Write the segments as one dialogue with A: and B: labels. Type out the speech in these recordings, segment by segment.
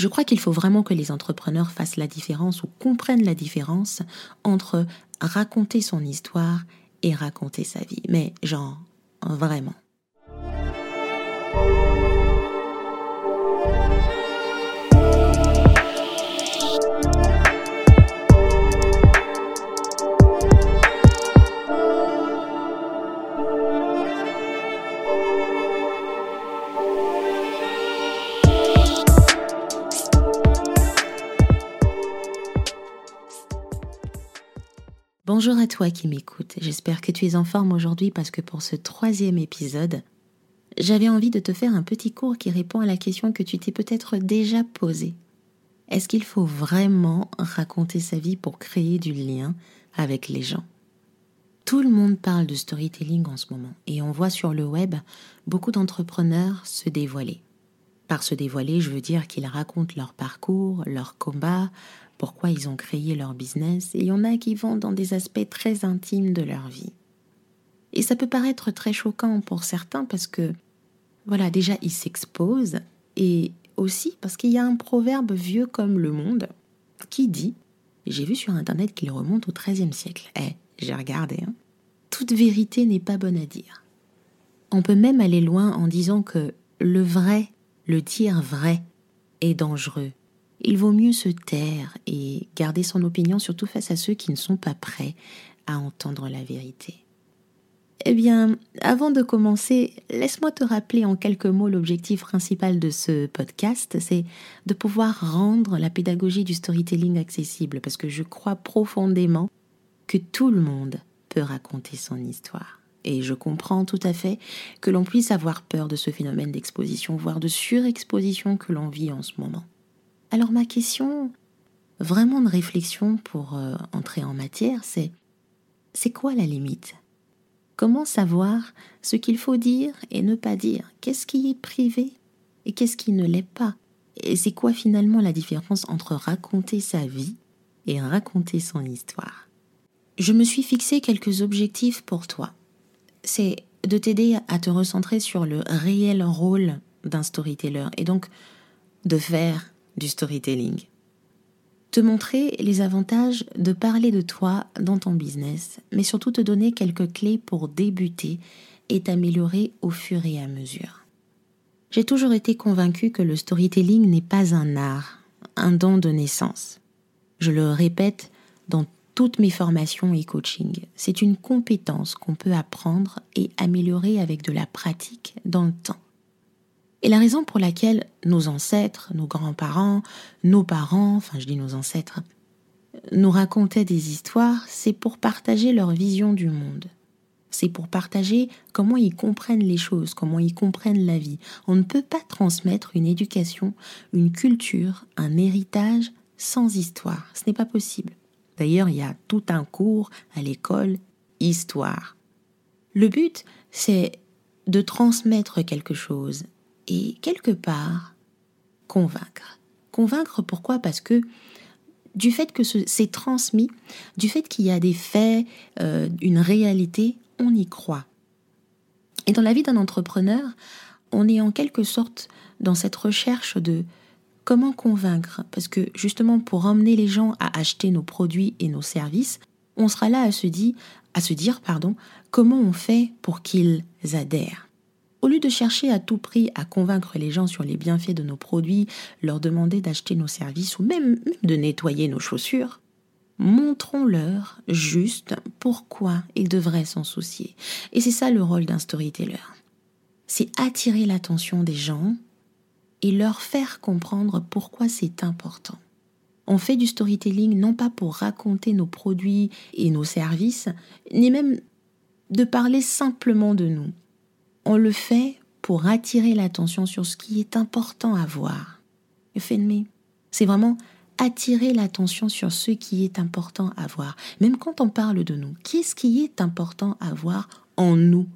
A: Je crois qu'il faut vraiment que les entrepreneurs fassent la différence ou comprennent la différence entre raconter son histoire et raconter sa vie. Mais genre, vraiment. Bonjour à toi qui m'écoutes, j'espère que tu es en forme aujourd'hui parce que pour ce troisième épisode, j'avais envie de te faire un petit cours qui répond à la question que tu t'es peut-être déjà posée. Est-ce qu'il faut vraiment raconter sa vie pour créer du lien avec les gens? Tout le monde parle de storytelling en ce moment et on voit sur le web beaucoup d'entrepreneurs se dévoiler. Par se dévoiler, je veux dire qu'ils racontent leur parcours, leur combat, pourquoi ils ont créé leur business, et il y en a qui vont dans des aspects très intimes de leur vie. Et ça peut paraître très choquant pour certains parce que, voilà, déjà ils s'exposent, et aussi parce qu'il y a un proverbe vieux comme le monde qui dit, j'ai vu sur Internet qu'il remonte au XIIIe siècle, eh, j'ai regardé, hein, toute vérité n'est pas bonne à dire. On peut même aller loin en disant que le vrai, le dire vrai, est dangereux il vaut mieux se taire et garder son opinion surtout face à ceux qui ne sont pas prêts à entendre la vérité. Eh bien, avant de commencer, laisse-moi te rappeler en quelques mots l'objectif principal de ce podcast, c'est de pouvoir rendre la pédagogie du storytelling accessible, parce que je crois profondément que tout le monde peut raconter son histoire. Et je comprends tout à fait que l'on puisse avoir peur de ce phénomène d'exposition, voire de surexposition que l'on vit en ce moment. Alors ma question, vraiment de réflexion pour euh, entrer en matière, c'est c'est quoi la limite? Comment savoir ce qu'il faut dire et ne pas dire? Qu'est-ce qui est privé et qu'est-ce qui ne l'est pas? Et c'est quoi finalement la différence entre raconter sa vie et raconter son histoire? Je me suis fixé quelques objectifs pour toi. C'est de t'aider à te recentrer sur le réel rôle d'un storyteller et donc de faire du storytelling. Te montrer les avantages de parler de toi dans ton business, mais surtout te donner quelques clés pour débuter et t'améliorer au fur et à mesure. J'ai toujours été convaincue que le storytelling n'est pas un art, un don de naissance. Je le répète dans toutes mes formations et coaching. C'est une compétence qu'on peut apprendre et améliorer avec de la pratique dans le temps. Et la raison pour laquelle nos ancêtres, nos grands-parents, nos parents, enfin je dis nos ancêtres, nous racontaient des histoires, c'est pour partager leur vision du monde. C'est pour partager comment ils comprennent les choses, comment ils comprennent la vie. On ne peut pas transmettre une éducation, une culture, un héritage sans histoire. Ce n'est pas possible. D'ailleurs, il y a tout un cours à l'école, histoire. Le but, c'est de transmettre quelque chose et quelque part convaincre. Convaincre pourquoi? Parce que du fait que c'est transmis, du fait qu'il y a des faits, euh, une réalité, on y croit. Et dans la vie d'un entrepreneur, on est en quelque sorte dans cette recherche de comment convaincre, parce que justement pour emmener les gens à acheter nos produits et nos services, on sera là à se dire, à se dire pardon, comment on fait pour qu'ils adhèrent? Au lieu de chercher à tout prix à convaincre les gens sur les bienfaits de nos produits, leur demander d'acheter nos services ou même de nettoyer nos chaussures, montrons-leur juste pourquoi ils devraient s'en soucier. Et c'est ça le rôle d'un storyteller. C'est attirer l'attention des gens et leur faire comprendre pourquoi c'est important. On fait du storytelling non pas pour raconter nos produits et nos services, ni même de parler simplement de nous on le fait pour attirer l'attention sur ce qui est important à voir. C'est vraiment attirer l'attention sur ce qui est important à voir. Même quand on parle de nous, qu'est-ce qui est important à voir en nous?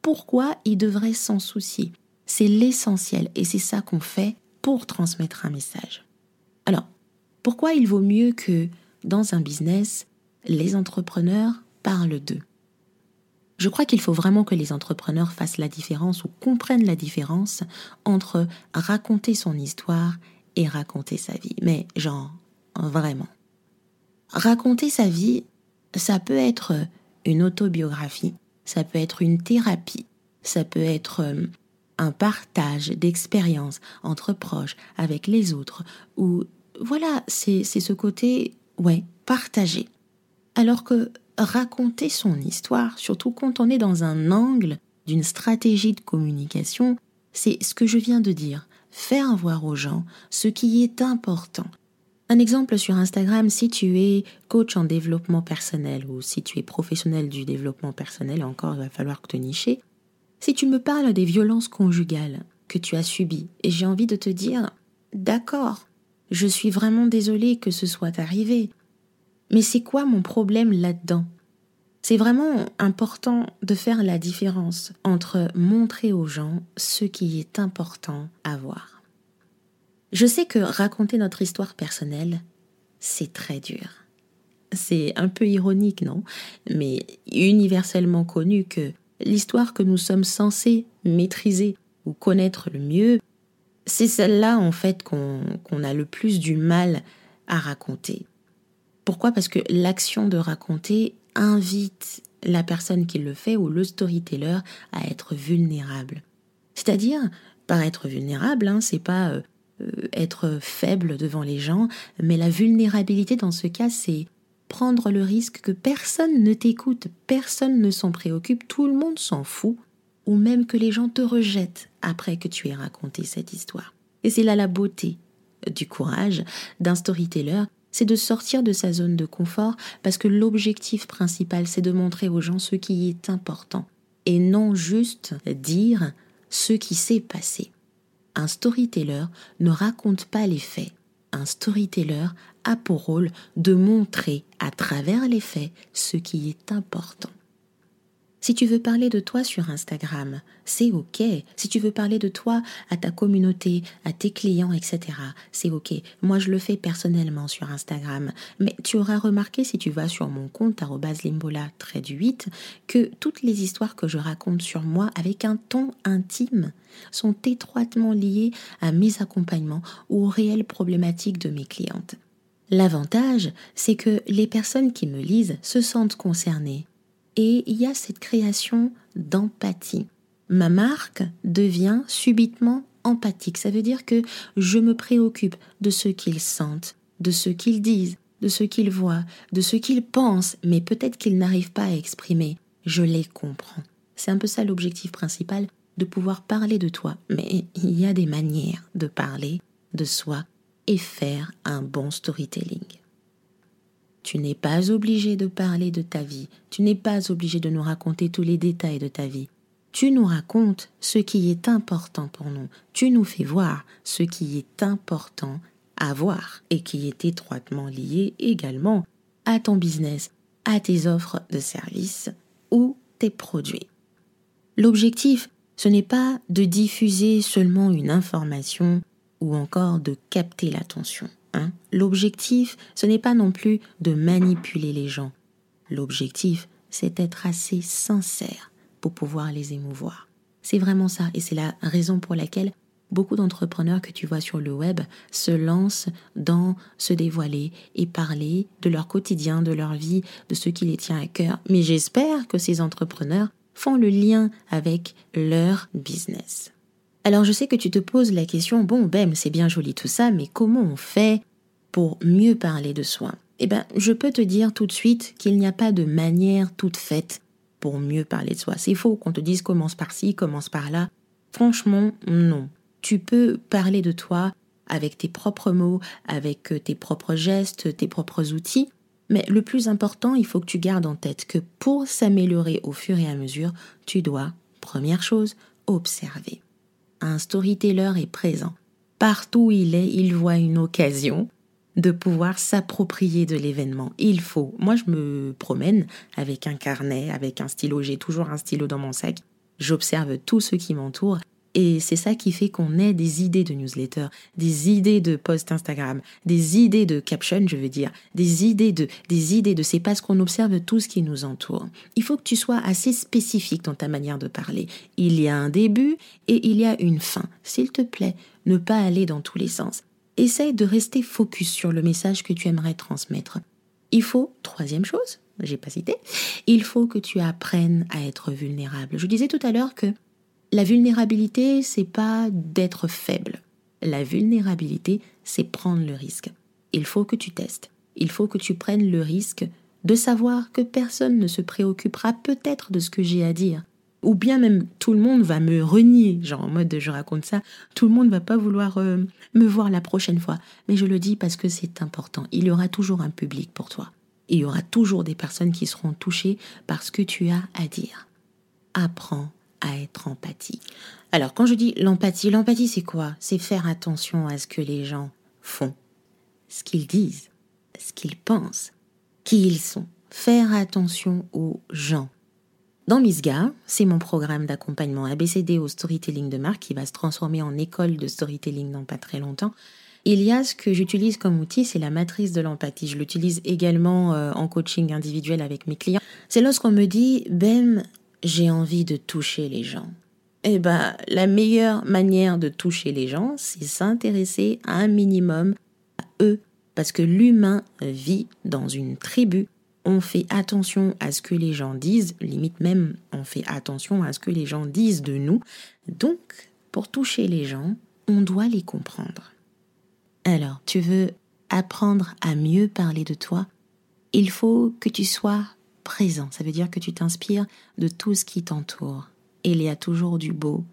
A: Pourquoi il devrait s'en soucier? C'est l'essentiel et c'est ça qu'on fait pour transmettre un message. Alors, pourquoi il vaut mieux que dans un business, les entrepreneurs parlent d'eux? Je crois qu'il faut vraiment que les entrepreneurs fassent la différence ou comprennent la différence entre raconter son histoire et raconter sa vie. Mais genre, vraiment. Raconter sa vie, ça peut être une autobiographie, ça peut être une thérapie, ça peut être euh, un partage d'expériences entre proches, avec les autres, ou voilà, c'est ce côté, ouais, partagé. Alors que raconter son histoire, surtout quand on est dans un angle d'une stratégie de communication, c'est ce que je viens de dire, faire voir aux gens ce qui est important. Un exemple sur Instagram, si tu es coach en développement personnel ou si tu es professionnel du développement personnel, encore il va falloir te nicher, si tu me parles des violences conjugales que tu as subies, et j'ai envie de te dire, d'accord, je suis vraiment désolée que ce soit arrivé, mais c'est quoi mon problème là-dedans? C'est vraiment important de faire la différence entre montrer aux gens ce qui est important à voir. Je sais que raconter notre histoire personnelle, c'est très dur. C'est un peu ironique, non? Mais universellement connu que l'histoire que nous sommes censés maîtriser ou connaître le mieux, c'est celle-là en fait qu'on a le plus du mal à raconter. Pourquoi? Parce que l'action de raconter invite la personne qui le fait ou le storyteller à être vulnérable. C'est-à-dire, par être vulnérable, hein, c'est pas euh, euh, être faible devant les gens, mais la vulnérabilité dans ce cas, c'est prendre le risque que personne ne t'écoute, personne ne s'en préoccupe, tout le monde s'en fout, ou même que les gens te rejettent après que tu aies raconté cette histoire. Et c'est là la beauté du courage d'un storyteller c'est de sortir de sa zone de confort parce que l'objectif principal, c'est de montrer aux gens ce qui est important et non juste dire ce qui s'est passé. Un storyteller ne raconte pas les faits. Un storyteller a pour rôle de montrer à travers les faits ce qui est important. Si tu veux parler de toi sur Instagram, c'est OK. Si tu veux parler de toi à ta communauté, à tes clients, etc., c'est OK. Moi, je le fais personnellement sur Instagram. Mais tu auras remarqué si tu vas sur mon compte limbola du 8 que toutes les histoires que je raconte sur moi avec un ton intime sont étroitement liées à mes accompagnements ou aux réelles problématiques de mes clientes. L'avantage, c'est que les personnes qui me lisent se sentent concernées et il y a cette création d'empathie. Ma marque devient subitement empathique. Ça veut dire que je me préoccupe de ce qu'ils sentent, de ce qu'ils disent, de ce qu'ils voient, de ce qu'ils pensent, mais peut-être qu'ils n'arrivent pas à exprimer. Je les comprends. C'est un peu ça l'objectif principal, de pouvoir parler de toi. Mais il y a des manières de parler de soi et faire un bon storytelling. Tu n'es pas obligé de parler de ta vie, tu n'es pas obligé de nous raconter tous les détails de ta vie. Tu nous racontes ce qui est important pour nous, tu nous fais voir ce qui est important à voir et qui est étroitement lié également à ton business, à tes offres de services ou tes produits. L'objectif, ce n'est pas de diffuser seulement une information ou encore de capter l'attention. Hein? L'objectif, ce n'est pas non plus de manipuler les gens. L'objectif, c'est d'être assez sincère pour pouvoir les émouvoir. C'est vraiment ça, et c'est la raison pour laquelle beaucoup d'entrepreneurs que tu vois sur le web se lancent dans se dévoiler et parler de leur quotidien, de leur vie, de ce qui les tient à cœur. Mais j'espère que ces entrepreneurs font le lien avec leur business. Alors je sais que tu te poses la question, bon, ben, c'est bien joli tout ça, mais comment on fait pour mieux parler de soi? Eh bien, je peux te dire tout de suite qu'il n'y a pas de manière toute faite pour mieux parler de soi. C'est faux qu'on te dise commence par ci, commence par là. Franchement, non. Tu peux parler de toi avec tes propres mots, avec tes propres gestes, tes propres outils. Mais le plus important, il faut que tu gardes en tête que pour s'améliorer au fur et à mesure, tu dois, première chose, observer un storyteller est présent. Partout où il est, il voit une occasion de pouvoir s'approprier de l'événement. Il faut. Moi, je me promène avec un carnet, avec un stylo. J'ai toujours un stylo dans mon sac. J'observe tout ce qui m'entoure et c'est ça qui fait qu'on ait des idées de newsletter, des idées de post Instagram, des idées de caption, je veux dire, des idées de, des idées de, c'est parce qu'on observe tout ce qui nous entoure. Il faut que tu sois assez spécifique dans ta manière de parler. Il y a un début et il y a une fin. S'il te plaît, ne pas aller dans tous les sens. essaye de rester focus sur le message que tu aimerais transmettre. Il faut, troisième chose, j'ai pas cité, il faut que tu apprennes à être vulnérable. Je disais tout à l'heure que la vulnérabilité, c'est pas d'être faible. La vulnérabilité, c'est prendre le risque. Il faut que tu testes. Il faut que tu prennes le risque de savoir que personne ne se préoccupera peut-être de ce que j'ai à dire. Ou bien même tout le monde va me renier, genre en mode je raconte ça, tout le monde va pas vouloir euh, me voir la prochaine fois. Mais je le dis parce que c'est important. Il y aura toujours un public pour toi. Il y aura toujours des personnes qui seront touchées par ce que tu as à dire. Apprends à être empathique. Alors quand je dis l'empathie, l'empathie c'est quoi? C'est faire attention à ce que les gens font, ce qu'ils disent, ce qu'ils pensent, qui ils sont. Faire attention aux gens. Dans Misga, c'est mon programme d'accompagnement ABCD au storytelling de marque qui va se transformer en école de storytelling dans pas très longtemps. Il y a ce que j'utilise comme outil, c'est la matrice de l'empathie. Je l'utilise également euh, en coaching individuel avec mes clients. C'est lorsqu'on me dit, Ben, j'ai envie de toucher les gens. Eh ben, la meilleure manière de toucher les gens, c'est s'intéresser à un minimum à eux. Parce que l'humain vit dans une tribu. On fait attention à ce que les gens disent, limite même, on fait attention à ce que les gens disent de nous. Donc, pour toucher les gens, on doit les comprendre. Alors, tu veux apprendre à mieux parler de toi? Il faut que tu sois présent. Ça veut dire que tu t'inspires de tout ce qui t'entoure. Il y a toujours du beau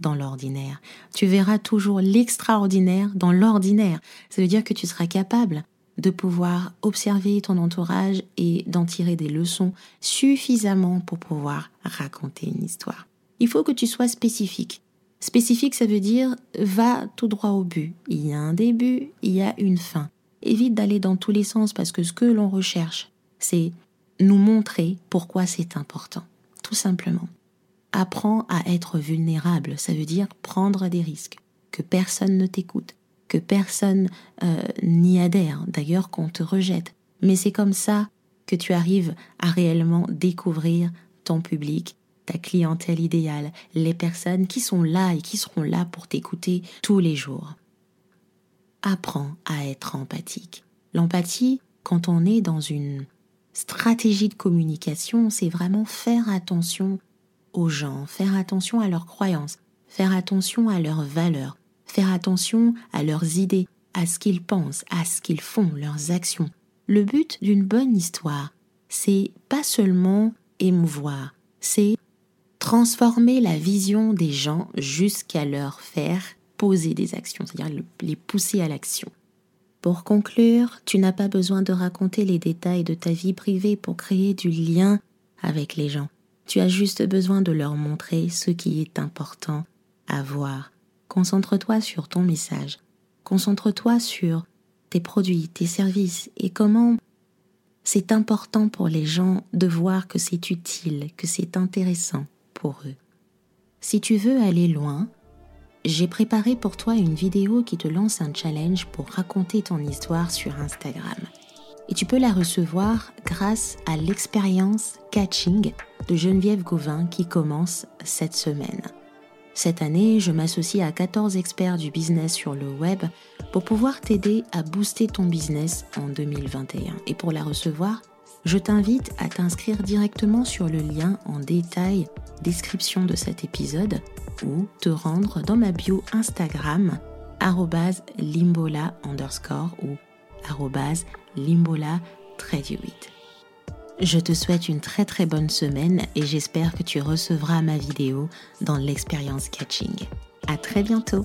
A: dans l'ordinaire. Tu verras toujours l'extraordinaire dans l'ordinaire. Ça veut dire que tu seras capable de pouvoir observer ton entourage et d'en tirer des leçons suffisamment pour pouvoir raconter une histoire. Il faut que tu sois spécifique. Spécifique, ça veut dire va tout droit au but. Il y a un début, il y a une fin. Évite d'aller dans tous les sens parce que ce que l'on recherche, c'est nous montrer pourquoi c'est important. Tout simplement. Apprends à être vulnérable, ça veut dire prendre des risques, que personne ne t'écoute, que personne euh, n'y adhère, d'ailleurs qu'on te rejette. Mais c'est comme ça que tu arrives à réellement découvrir ton public, ta clientèle idéale, les personnes qui sont là et qui seront là pour t'écouter tous les jours. Apprends à être empathique. L'empathie, quand on est dans une stratégie de communication, c'est vraiment faire attention aux gens, faire attention à leurs croyances, faire attention à leurs valeurs, faire attention à leurs idées, à ce qu'ils pensent, à ce qu'ils font, leurs actions. Le but d'une bonne histoire, c'est pas seulement émouvoir, c'est transformer la vision des gens jusqu'à leur faire poser des actions, c'est-à-dire les pousser à l'action. Pour conclure, tu n'as pas besoin de raconter les détails de ta vie privée pour créer du lien avec les gens. Tu as juste besoin de leur montrer ce qui est important à voir. Concentre-toi sur ton message. Concentre-toi sur tes produits, tes services et comment c'est important pour les gens de voir que c'est utile, que c'est intéressant pour eux. Si tu veux aller loin, j'ai préparé pour toi une vidéo qui te lance un challenge pour raconter ton histoire sur Instagram. Et tu peux la recevoir grâce à l'expérience Catching de Geneviève Gauvin qui commence cette semaine. Cette année, je m'associe à 14 experts du business sur le web pour pouvoir t'aider à booster ton business en 2021. Et pour la recevoir, je t'invite à t'inscrire directement sur le lien en détail description de cet épisode ou te rendre dans ma bio Instagram limbola underscore ou limbola 8. Je te souhaite une très très bonne semaine et j'espère que tu recevras ma vidéo dans l'expérience catching. À très bientôt!